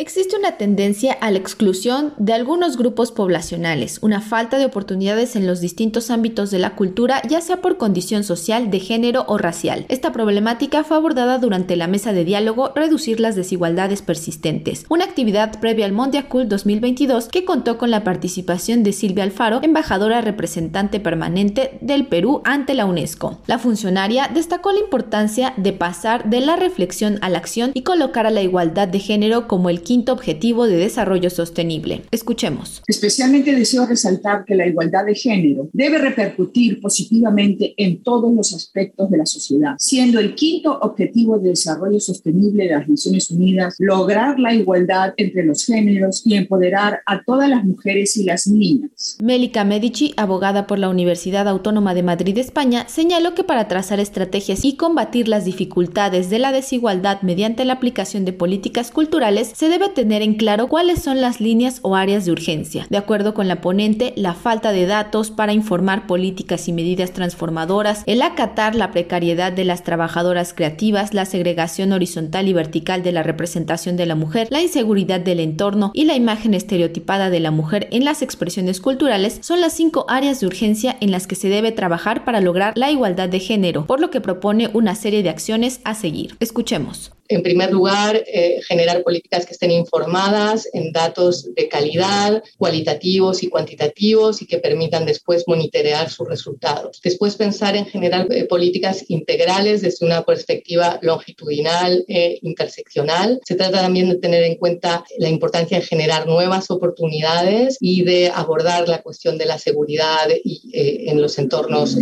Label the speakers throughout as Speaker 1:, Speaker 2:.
Speaker 1: Existe una tendencia a la exclusión de algunos grupos poblacionales, una falta de oportunidades en los distintos ámbitos de la cultura, ya sea por condición social, de género o racial. Esta problemática fue abordada durante la mesa de diálogo Reducir las desigualdades persistentes, una actividad previa al Mondiacult 2022 que contó con la participación de Silvia Alfaro, embajadora representante permanente del Perú ante la UNESCO. La funcionaria destacó la importancia de pasar de la reflexión a la acción y colocar a la igualdad de género como el quinto objetivo de desarrollo sostenible. Escuchemos.
Speaker 2: Especialmente deseo resaltar que la igualdad de género debe repercutir positivamente en todos los aspectos de la sociedad, siendo el quinto objetivo de desarrollo sostenible de las Naciones Unidas lograr la igualdad entre los géneros y empoderar a todas las mujeres y las niñas.
Speaker 1: Mélica Medici, abogada por la Universidad Autónoma de Madrid, España, señaló que para trazar estrategias y combatir las dificultades de la desigualdad mediante la aplicación de políticas culturales, se debe debe tener en claro cuáles son las líneas o áreas de urgencia. De acuerdo con la ponente, la falta de datos para informar políticas y medidas transformadoras, el acatar la precariedad de las trabajadoras creativas, la segregación horizontal y vertical de la representación de la mujer, la inseguridad del entorno y la imagen estereotipada de la mujer en las expresiones culturales son las cinco áreas de urgencia en las que se debe trabajar para lograr la igualdad de género, por lo que propone una serie de acciones a seguir. Escuchemos.
Speaker 3: En primer lugar, eh, generar políticas que estén informadas en datos de calidad, cualitativos y cuantitativos y que permitan después monitorear sus resultados. Después, pensar en generar eh, políticas integrales desde una perspectiva longitudinal e interseccional. Se trata también de tener en cuenta la importancia de generar nuevas oportunidades y de abordar la cuestión de la seguridad y, eh, en los entornos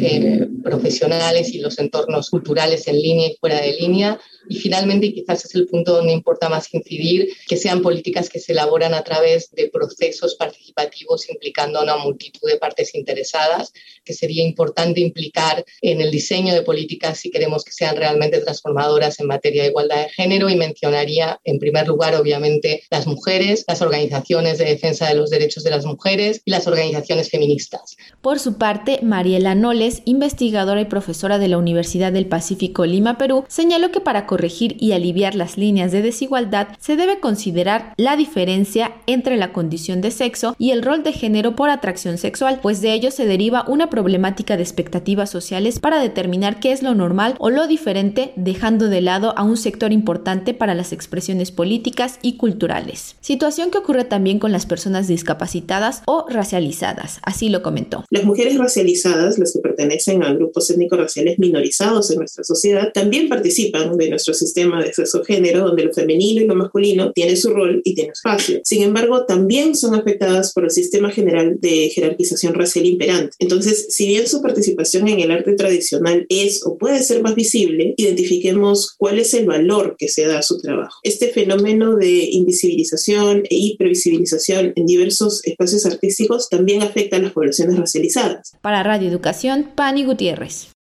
Speaker 3: profesionales y los entornos culturales en línea y fuera de línea. Y finalmente, quizás es el punto donde importa más incidir, que sean políticas que se elaboran a través de procesos participativos implicando a una multitud de partes interesadas, que sería importante implicar en el diseño de políticas si queremos que sean realmente transformadoras en materia de igualdad de género y mencionaría en primer lugar obviamente las mujeres, las organizaciones de defensa de los derechos de las mujeres y las organizaciones feministas.
Speaker 1: Por su parte, Mariela Noles, investigadora y profesora de la Universidad del Pacífico Lima, Perú, señaló que para corregir y aliviar las líneas de desigualdad, se debe considerar la diferencia entre la condición de sexo y el rol de género por atracción sexual, pues de ello se deriva una problemática de expectativas sociales para determinar qué es lo normal o lo diferente, dejando de lado a un sector importante para las expresiones políticas y culturales. Situación que ocurre también con las personas discapacitadas o racializadas, así lo comentó.
Speaker 4: Las mujeres racializadas, las que pertenecen a grupos étnico-raciales minorizados en nuestra sociedad, también participan de nuestra sistema de sexo género, donde lo femenino y lo masculino tiene su rol y tiene espacio. Sin embargo, también son afectadas por el sistema general de jerarquización racial imperante. Entonces, si bien su participación en el arte tradicional es o puede ser más visible, identifiquemos cuál es el valor que se da a su trabajo. Este fenómeno de invisibilización e hipervisibilización en diversos espacios artísticos también afecta a las poblaciones racializadas.
Speaker 1: Para Radio Educación, Pani Gutiérrez.